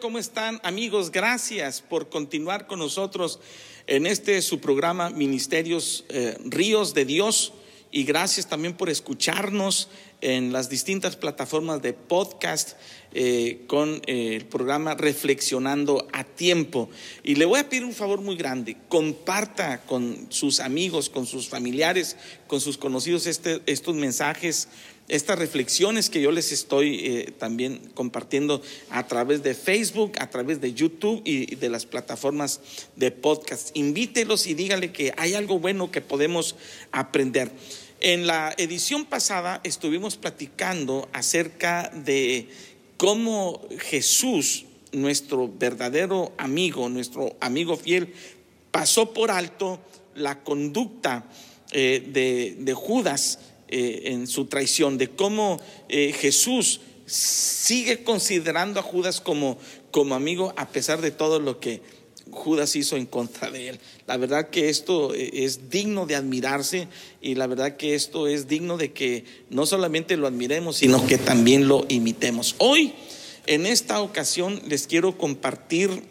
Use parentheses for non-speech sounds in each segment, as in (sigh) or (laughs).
¿Cómo están amigos? Gracias por continuar con nosotros en este su programa Ministerios eh, Ríos de Dios y gracias también por escucharnos en las distintas plataformas de podcast eh, con eh, el programa Reflexionando a Tiempo. Y le voy a pedir un favor muy grande, comparta con sus amigos, con sus familiares, con sus conocidos este, estos mensajes estas reflexiones que yo les estoy eh, también compartiendo a través de Facebook, a través de YouTube y de las plataformas de podcast. Invítelos y dígale que hay algo bueno que podemos aprender. En la edición pasada estuvimos platicando acerca de cómo Jesús, nuestro verdadero amigo, nuestro amigo fiel, pasó por alto la conducta eh, de, de Judas eh, en su traición, de cómo eh, Jesús sigue considerando a Judas como, como amigo a pesar de todo lo que Judas hizo en contra de él. La verdad que esto eh, es digno de admirarse y la verdad que esto es digno de que no solamente lo admiremos, sino que también lo imitemos. Hoy, en esta ocasión, les quiero compartir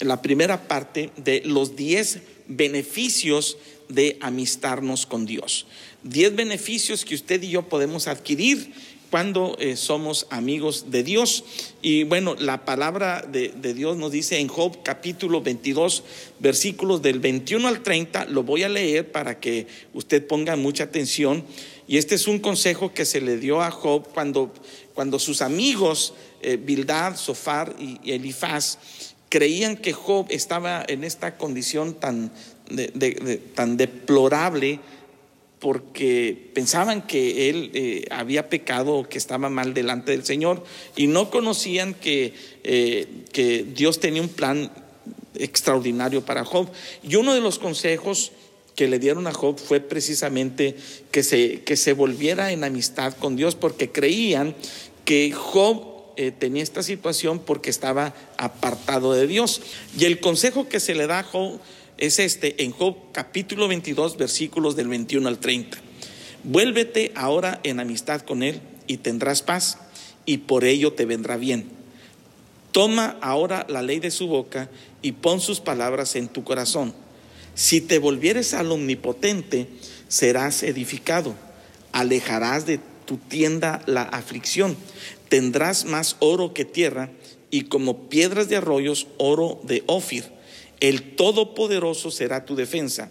la primera parte de los 10 beneficios de amistarnos con Dios. Diez beneficios que usted y yo podemos adquirir cuando eh, somos amigos de Dios. Y bueno, la palabra de, de, Dios nos dice en Job capítulo 22, versículos del 21 al 30, lo voy a leer para que usted ponga mucha atención. Y este es un consejo que se le dio a Job cuando, cuando sus amigos, eh, Bildad, Sofar y, y Elifaz, creían que Job estaba en esta condición tan, de, tan deplorable porque pensaban que él eh, había pecado o que estaba mal delante del Señor y no conocían que, eh, que Dios tenía un plan extraordinario para Job. Y uno de los consejos que le dieron a Job fue precisamente que se, que se volviera en amistad con Dios porque creían que Job eh, tenía esta situación porque estaba apartado de Dios. Y el consejo que se le da a Job es este en Job capítulo 22 versículos del 21 al 30. Vuélvete ahora en amistad con Él y tendrás paz y por ello te vendrá bien. Toma ahora la ley de su boca y pon sus palabras en tu corazón. Si te volvieres al omnipotente, serás edificado. Alejarás de tu tienda la aflicción. Tendrás más oro que tierra y como piedras de arroyos, oro de Ofir el Todopoderoso será tu defensa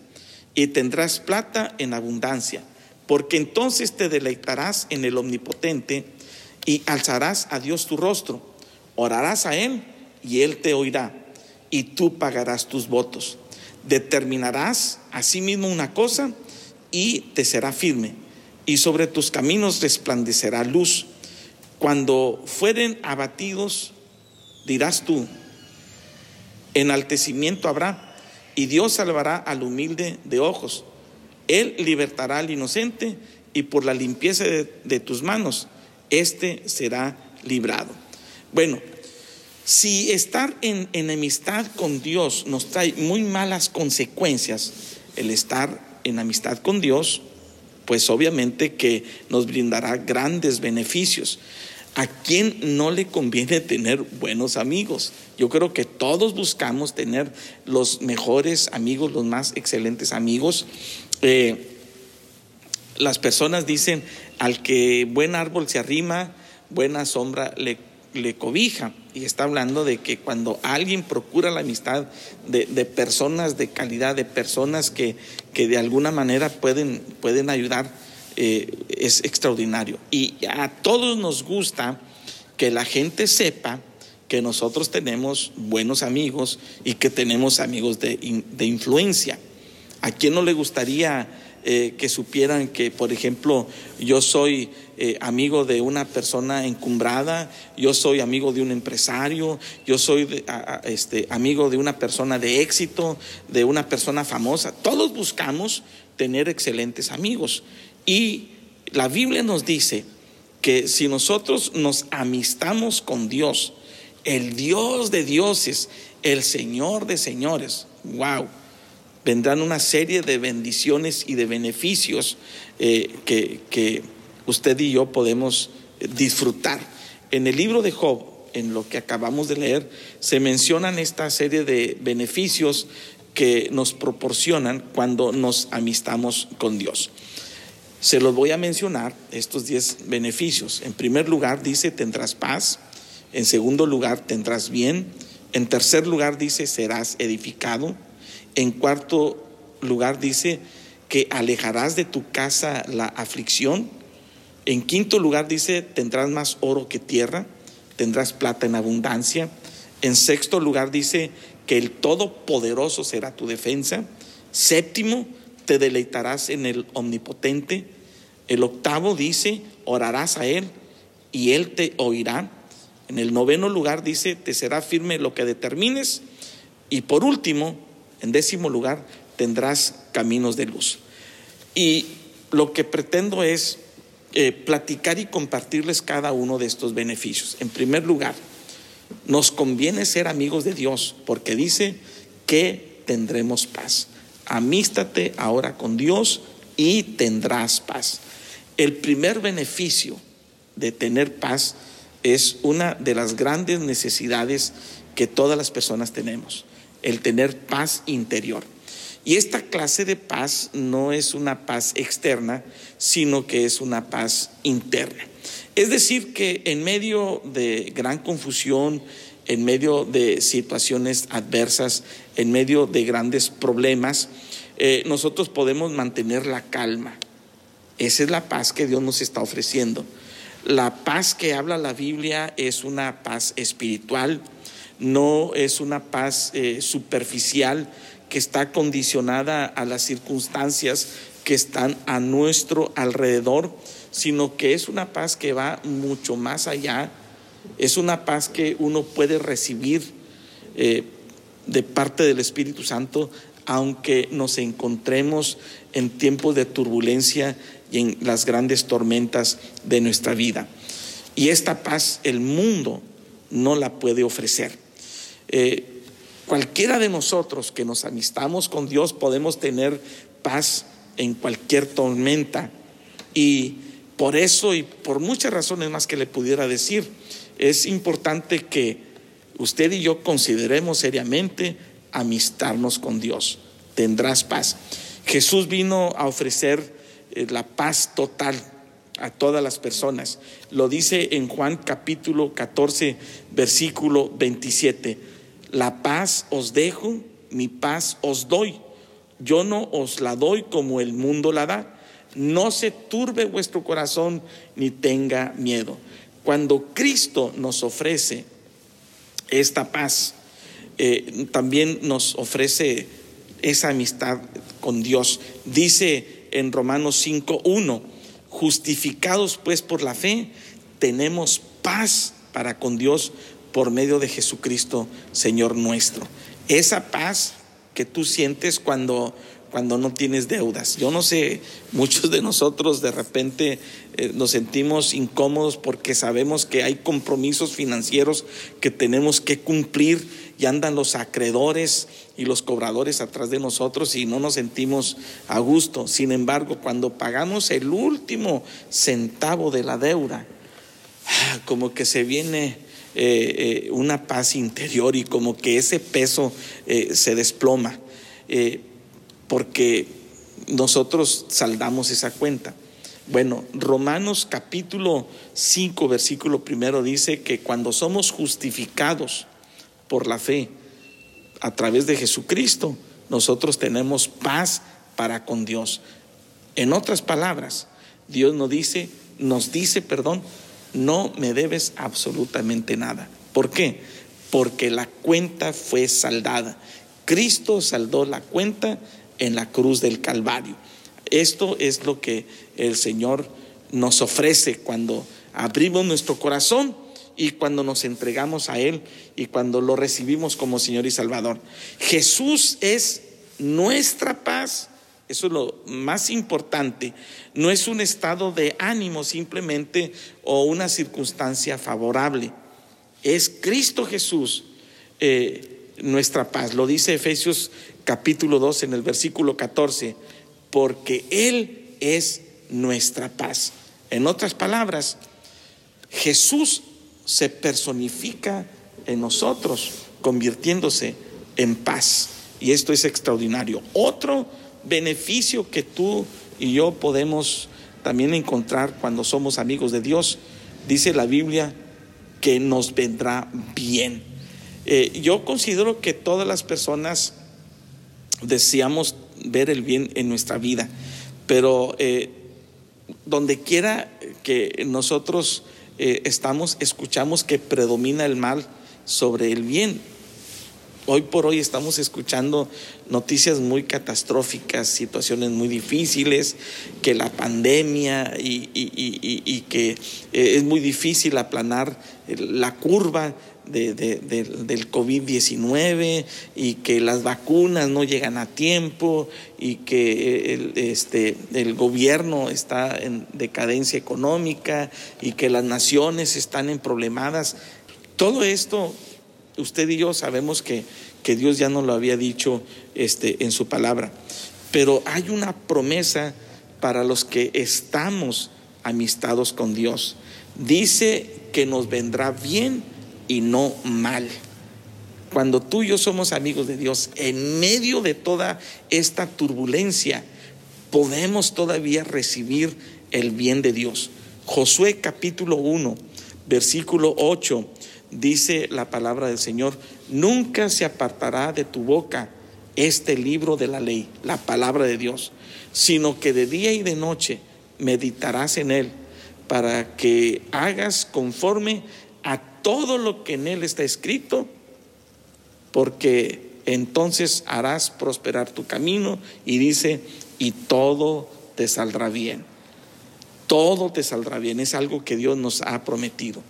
y tendrás plata en abundancia, porque entonces te deleitarás en el Omnipotente y alzarás a Dios tu rostro, orarás a Él y Él te oirá y tú pagarás tus votos. Determinarás asimismo una cosa y te será firme y sobre tus caminos resplandecerá luz. Cuando fueren abatidos, dirás tú, enaltecimiento habrá, y Dios salvará al humilde de ojos. Él libertará al inocente, y por la limpieza de, tus manos, éste será librado. Bueno, si estar en enemistad con Dios nos trae muy malas consecuencias, el estar en amistad con Dios, pues obviamente que nos brindará grandes beneficios. ¿A quién no le conviene tener buenos amigos? Yo creo que todos buscamos tener los mejores amigos, los más excelentes amigos. Eh, las personas dicen, al que buen árbol se arrima, buena sombra le, le cobija. Y está hablando de que cuando alguien procura la amistad de, de personas de calidad, de personas que, que de alguna manera pueden, pueden ayudar, eh, es extraordinario. Y a todos nos gusta que la gente sepa que nosotros tenemos buenos amigos y que tenemos amigos de, de influencia. ¿A quién no le gustaría eh, que supieran que, por ejemplo, yo soy eh, amigo de una persona encumbrada, yo soy amigo de un empresario, yo soy este, amigo de una persona de éxito, de una persona famosa. Todos buscamos tener excelentes amigos. Y la Biblia nos dice que si nosotros nos amistamos con Dios, el Dios de dioses, el Señor de señores, wow vendrán una serie de bendiciones y de beneficios eh, que, usted y yo podemos disfrutar. En el libro de Job, en lo que acabamos de leer, se mencionan esta serie de beneficios que nos proporcionan cuando nos amistamos con Dios. Se los voy a mencionar, estos 10 beneficios. En primer lugar dice, tendrás paz. En segundo lugar, tendrás bien. En tercer lugar dice, serás edificado. En cuarto lugar dice que alejarás de tu casa la aflicción. En quinto lugar dice, tendrás más oro que tierra, tendrás plata en abundancia. En sexto lugar dice que el Todopoderoso será tu defensa. Séptimo, te deleitarás en el Omnipotente. El octavo dice, orarás a Él y Él te oirá. En el noveno lugar dice, te será firme lo que determines. Y por último, en décimo lugar, tendrás caminos de luz. Y lo que pretendo es eh, platicar y compartirles cada uno de estos beneficios. En primer lugar, nos conviene ser amigos de Dios porque dice que tendremos paz. Amístate ahora con Dios y tendrás paz. El primer beneficio de tener paz es una de las grandes necesidades que todas las personas tenemos el tener paz interior. Y esta clase de paz no es una paz externa, sino que es una paz interna. Es decir, que en medio de gran confusión, en medio de situaciones adversas, en medio de grandes problemas, eh, nosotros podemos mantener la calma. Esa es la paz que Dios nos está ofreciendo. La paz que habla la Biblia es una paz espiritual, no es una paz eh, superficial que está condicionada a las circunstancias que están a nuestro alrededor, sino que es una paz que va mucho más allá, es una paz que uno puede recibir eh, de parte del Espíritu Santo, aunque nos encontremos en tiempos de turbulencia y en las grandes tormentas de nuestra vida. Y esta paz el mundo no la puede ofrecer. Eh, cualquiera de nosotros que nos amistamos con Dios podemos tener paz en cualquier tormenta. Y por eso y por muchas razones más que le pudiera decir, es importante que usted y yo consideremos seriamente amistarnos con Dios. Tendrás paz. Jesús vino a ofrecer eh, la paz total a todas las personas. Lo dice en Juan capítulo 14, versículo 27. La paz os dejo, mi paz os doy. Yo no os la doy como el mundo la da. No se turbe vuestro corazón ni tenga miedo. Cuando Cristo nos ofrece esta paz, eh, también nos ofrece esa amistad con Dios. Dice en Romanos 5.1, justificados pues por la fe, tenemos paz para con Dios por medio de Jesucristo, Señor nuestro. Esa paz que tú sientes cuando, cuando no tienes deudas. Yo no sé, muchos de nosotros de repente eh, nos sentimos incómodos porque sabemos que hay compromisos financieros que tenemos que cumplir y andan los acreedores y los cobradores atrás de nosotros y no nos sentimos a gusto. Sin embargo, cuando pagamos el último centavo de la deuda, ah, como que se viene eh, eh, una paz interior y como que ese peso se desploma, porque nosotros saldamos esa cuenta. Bueno, Romanos capítulo 5, versículo primero dice que cuando somos justificados por la fe a través de Jesucristo, nosotros tenemos paz para con Dios. En otras palabras, Dios nos dice, nos dice, perdón, no me debes absolutamente nada. ¿Por qué? Porque la cuenta fue saldada. Cristo saldó la cuenta en la cruz del Calvario. Esto es lo que el Señor nos ofrece cuando abrimos nuestro corazón y cuando nos entregamos a Él y cuando lo recibimos como Señor y Salvador. Jesús es nuestra paz. Eso es lo más importante. No es un estado de ánimo simplemente o una circunstancia favorable. Es Cristo Jesús eh, nuestra paz. Lo dice Efesios capítulo 2 en el versículo 14. Porque Él es nuestra paz. En otras palabras, Jesús se personifica en nosotros, convirtiéndose en paz. Y esto es extraordinario. Otro beneficio que tú y yo podemos también encontrar cuando somos amigos de Dios, dice la Biblia, que nos vendrá bien. Eh, yo considero que todas las personas deseamos ver el bien en nuestra vida, pero eh, donde quiera que nosotros eh, estamos, escuchamos que predomina el mal sobre el bien. Hoy por hoy estamos escuchando noticias muy catastróficas, situaciones muy difíciles, que la pandemia y, que eh, es muy difícil aplanar la curva del COVID-19 y que las vacunas no llegan a tiempo y que el, este, el gobierno está en decadencia económica y que las naciones están en problemadas. Todo esto, usted y yo sabemos que, que Dios ya nos lo había dicho este, en su palabra, pero hay una promesa para los que estamos amistados con Dios. Dice que nos vendrá bien y no mal. Cuando tú y yo somos amigos de Dios, en medio de toda esta turbulencia, podemos todavía recibir el bien de Dios. Josué capítulo 1, versículo 8, dice la palabra del Señor, nunca se apartará de tu boca este libro de la ley, la palabra de Dios, sino que de día y de noche meditarás en él para que hagas conforme todo lo que en él está escrito, porque entonces harás prosperar tu camino y dice, y todo te saldrá bien. Todo te saldrá bien, es algo que Dios nos ha prometido.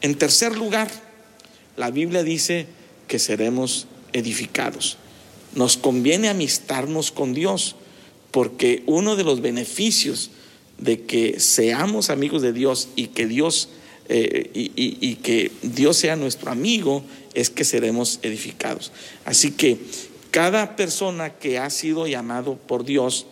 En tercer lugar, la Biblia dice que seremos edificados. Nos conviene amistarnos con Dios, porque uno de los beneficios de que seamos amigos de Dios y que Dios eh, y, que Dios sea nuestro amigo, es que seremos edificados. Así que cada persona que ha sido llamado por Dios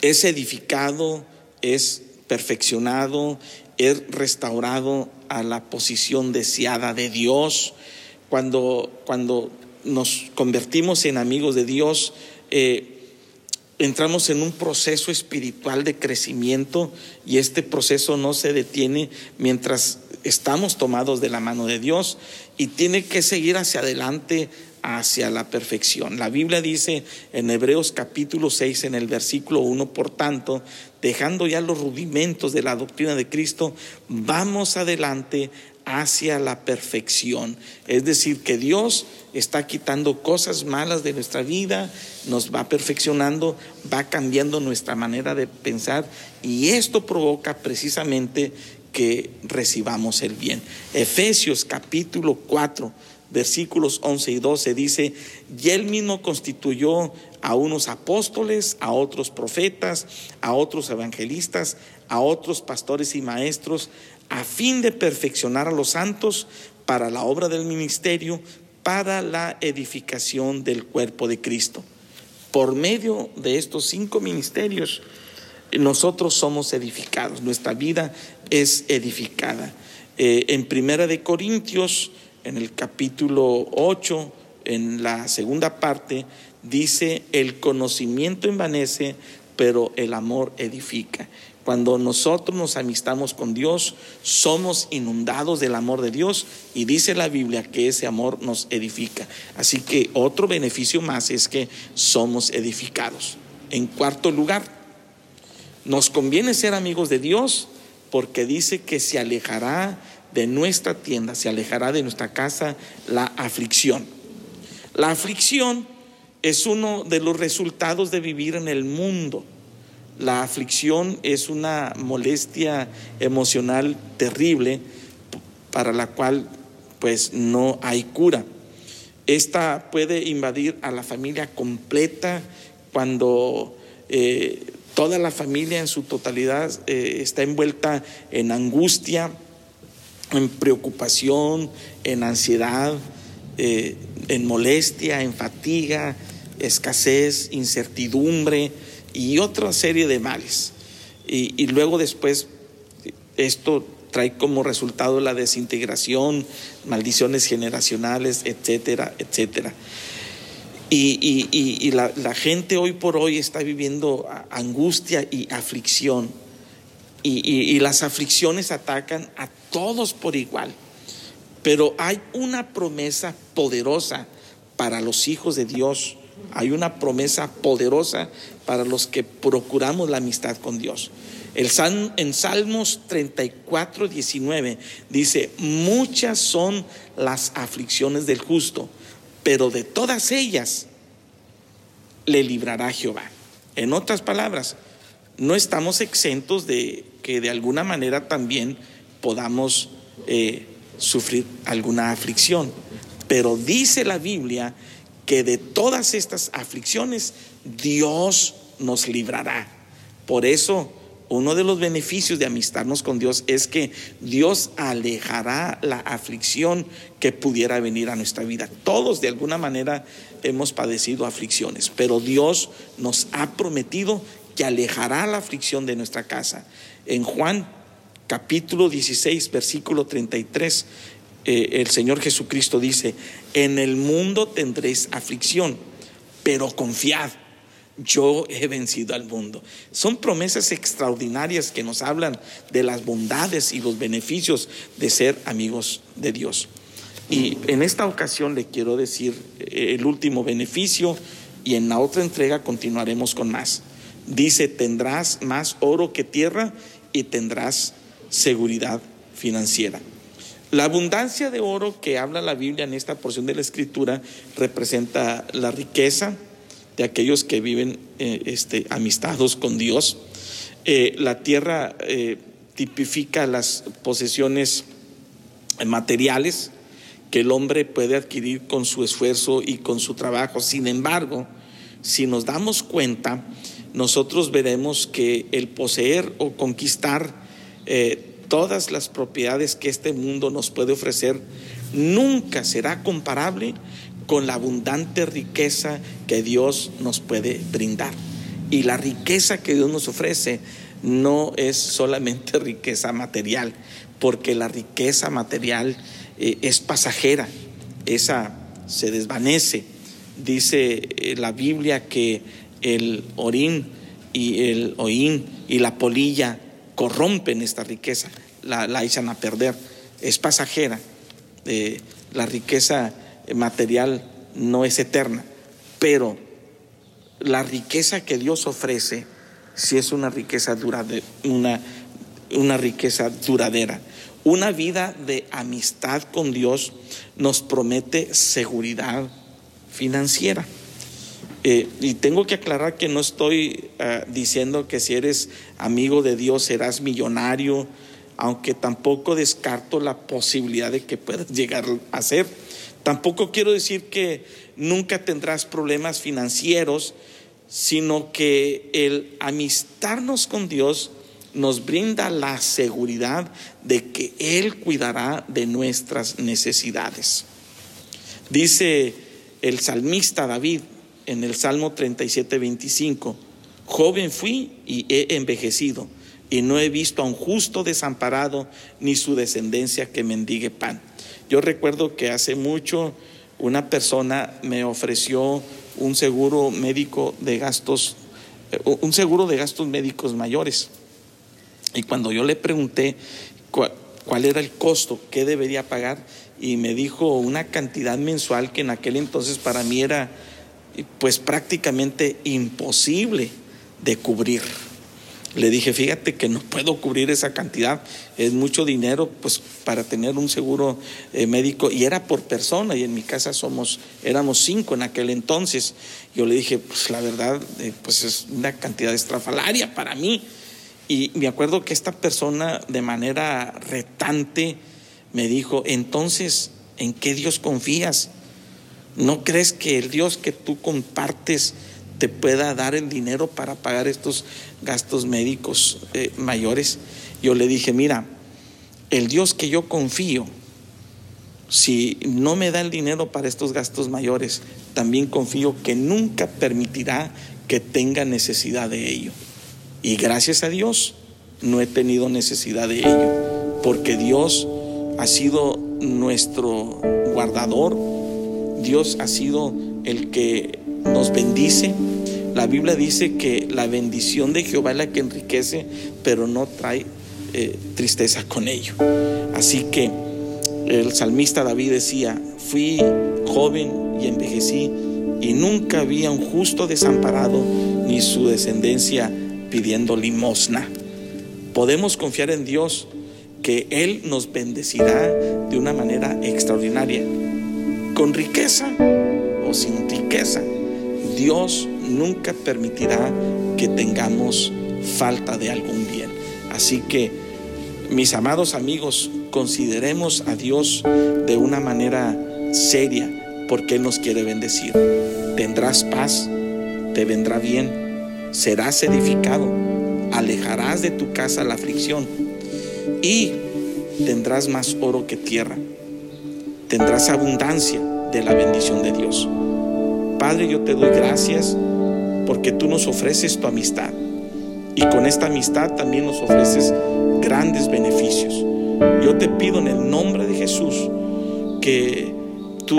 es edificado, es perfeccionado, es restaurado a la posición deseada de Dios. Cuando, cuando nos convertimos en amigos de Dios, eh, entramos en un proceso espiritual de crecimiento y este proceso no se detiene mientras estamos tomados de la mano de Dios y tiene que seguir hacia adelante hacia la perfección. La Biblia dice en Hebreos capítulo 6 en el versículo 1, por tanto, dejando ya los rudimentos de la doctrina de Cristo, vamos adelante hacia la perfección. Es decir, que Dios está quitando cosas malas de nuestra vida, nos va perfeccionando, va cambiando nuestra manera de pensar y esto provoca precisamente que recibamos el bien. Efesios capítulo 4, versículos 11 y 12 dice, y él mismo constituyó a unos apóstoles, a otros profetas, a otros evangelistas, a otros pastores y maestros, a fin de perfeccionar a los santos para la obra del ministerio, para la edificación del cuerpo de Cristo. Por medio de estos cinco ministerios, nosotros somos edificados, nuestra vida es edificada. Eh, en Primera de Corintios, en el capítulo 8, en la segunda parte, dice, el conocimiento envanece, pero el amor edifica. Cuando nosotros nos amistamos con Dios, somos inundados del amor de Dios y dice la Biblia que ese amor nos edifica. Así que otro beneficio más es que somos edificados. En cuarto lugar, nos conviene ser amigos de Dios porque dice que se alejará de nuestra tienda, se alejará de nuestra casa la aflicción. La aflicción es uno de los resultados de vivir en el mundo. La aflicción es una molestia emocional terrible para la cual pues no hay cura. Esta puede invadir a la familia completa cuando eh, toda la familia en su totalidad eh, está envuelta en angustia, en preocupación, en ansiedad, eh, en molestia, en fatiga, escasez, incertidumbre y otra serie de males. Y, luego después esto trae como resultado la desintegración, maldiciones generacionales, etcétera, etcétera. Y, la, gente hoy por hoy está viviendo angustia y aflicción. y las aflicciones atacan a todos por igual. Pero hay una promesa poderosa para los hijos de Dios. Hay una promesa poderosa para los que procuramos la amistad con Dios. El en Salmos 34, 19 dice, muchas son las aflicciones del justo, pero de todas ellas le librará Jehová. En otras palabras, no estamos exentos de que de alguna manera también podamos eh, sufrir alguna aflicción. Pero dice la Biblia que de todas estas aflicciones Dios nos librará. Por eso, uno de los beneficios de amistarnos con Dios es que Dios alejará la aflicción que pudiera venir a nuestra vida. Todos de alguna manera hemos padecido aflicciones, pero Dios nos ha prometido que alejará la aflicción de nuestra casa. En Juan capítulo 16, versículo 33, eh, el Señor Jesucristo dice, en el mundo tendréis aflicción, pero confiad, yo he vencido al mundo. Son promesas extraordinarias que nos hablan de las bondades y los beneficios de ser amigos de Dios. Y en esta ocasión le quiero decir eh, el último beneficio y en la otra entrega continuaremos con más. Dice, tendrás más oro que tierra y tendrás seguridad financiera. La abundancia de oro que habla la Biblia en esta porción de la Escritura representa la riqueza de aquellos que viven eh, este, amistados con Dios. Eh, la tierra eh, tipifica las posesiones materiales que el hombre puede adquirir con su esfuerzo y con su trabajo. Sin embargo, si nos damos cuenta, nosotros veremos que el poseer o conquistar todas las propiedades que este mundo nos puede ofrecer, nunca será comparable con la abundante riqueza que Dios nos puede brindar. Y la riqueza que Dios nos ofrece no es solamente (laughs) riqueza material, porque la riqueza material eh, es pasajera, esa se desvanece. Dice eh, la Biblia que el orín y el oín y la polilla corrompen esta riqueza, la, echan a perder, es pasajera. Eh, la riqueza material no es eterna, pero la riqueza que Dios ofrece sí es una riqueza duradera, una, una riqueza duradera. Una vida de amistad con Dios nos promete seguridad financiera. Eh, y tengo que aclarar que no estoy ah, diciendo que si eres amigo de Dios serás millonario, aunque tampoco descarto la posibilidad de que puedas llegar a ser. Tampoco quiero decir que nunca tendrás problemas financieros, sino que el amistarnos con Dios nos brinda la seguridad de que Él cuidará de nuestras necesidades. Dice el salmista David, en el Salmo 37, 25, joven fui y he envejecido, y no he visto a un justo desamparado, ni su descendencia que mendigue pan. Yo recuerdo que hace mucho una persona me ofreció un seguro médico de gastos, eh, un seguro de gastos médicos mayores. Y cuando yo le pregunté cuál, era el costo, qué debería pagar, y me dijo una cantidad mensual que en aquel entonces para mí era pues prácticamente imposible de cubrir. Le dije, fíjate que no puedo cubrir esa cantidad, es mucho dinero pues para tener un seguro eh, médico y era por persona y en mi casa somos, éramos cinco en aquel entonces. Yo le dije, pues la verdad, eh, pues es una cantidad estrafalaria para mí. Y me acuerdo que esta persona de manera retante me dijo, entonces, ¿en qué Dios confías? ¿No crees que el Dios que tú compartes te pueda dar el dinero para pagar estos gastos médicos eh, mayores. Yo le dije, mira, el Dios que yo confío, si no me da el dinero para estos gastos mayores, también confío que nunca permitirá que tenga necesidad de ello. Y gracias a Dios no he tenido necesidad de ello, porque Dios ha sido nuestro guardador, Dios ha sido el que nos bendice. La Biblia dice que la bendición de Jehová es la que enriquece, pero no trae eh, tristeza con ello. Así que el salmista David decía, fui joven y envejecí y nunca había un justo desamparado ni su descendencia pidiendo limosna. Podemos confiar en Dios que Él nos bendecirá de una manera extraordinaria, con riqueza o sin riqueza. Dios nunca permitirá que tengamos falta de algún bien. Así que, mis amados amigos, consideremos a Dios de una manera seria porque Él nos quiere bendecir. Tendrás paz, te vendrá bien, serás edificado, alejarás de tu casa la aflicción y tendrás más oro que tierra. Tendrás abundancia de la bendición de Dios. Padre, yo te doy gracias porque tú nos ofreces tu amistad y con esta amistad también nos ofreces grandes beneficios. Yo te pido en el nombre de Jesús que tú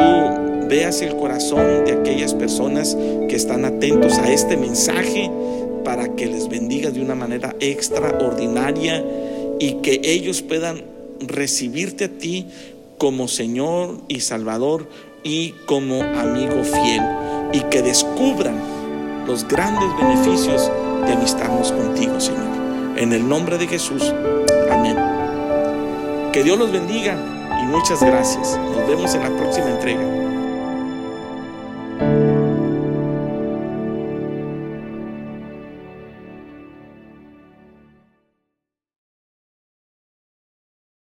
veas el corazón de aquellas personas que están atentos a este mensaje para que les bendiga de una manera extraordinaria y que ellos puedan recibirte a ti como Señor y Salvador y como amigo fiel y que descubran los grandes beneficios de amistarnos contigo, Señor. En el nombre de Jesús. Amén. Que Dios los bendiga y muchas gracias. Nos vemos en la próxima entrega.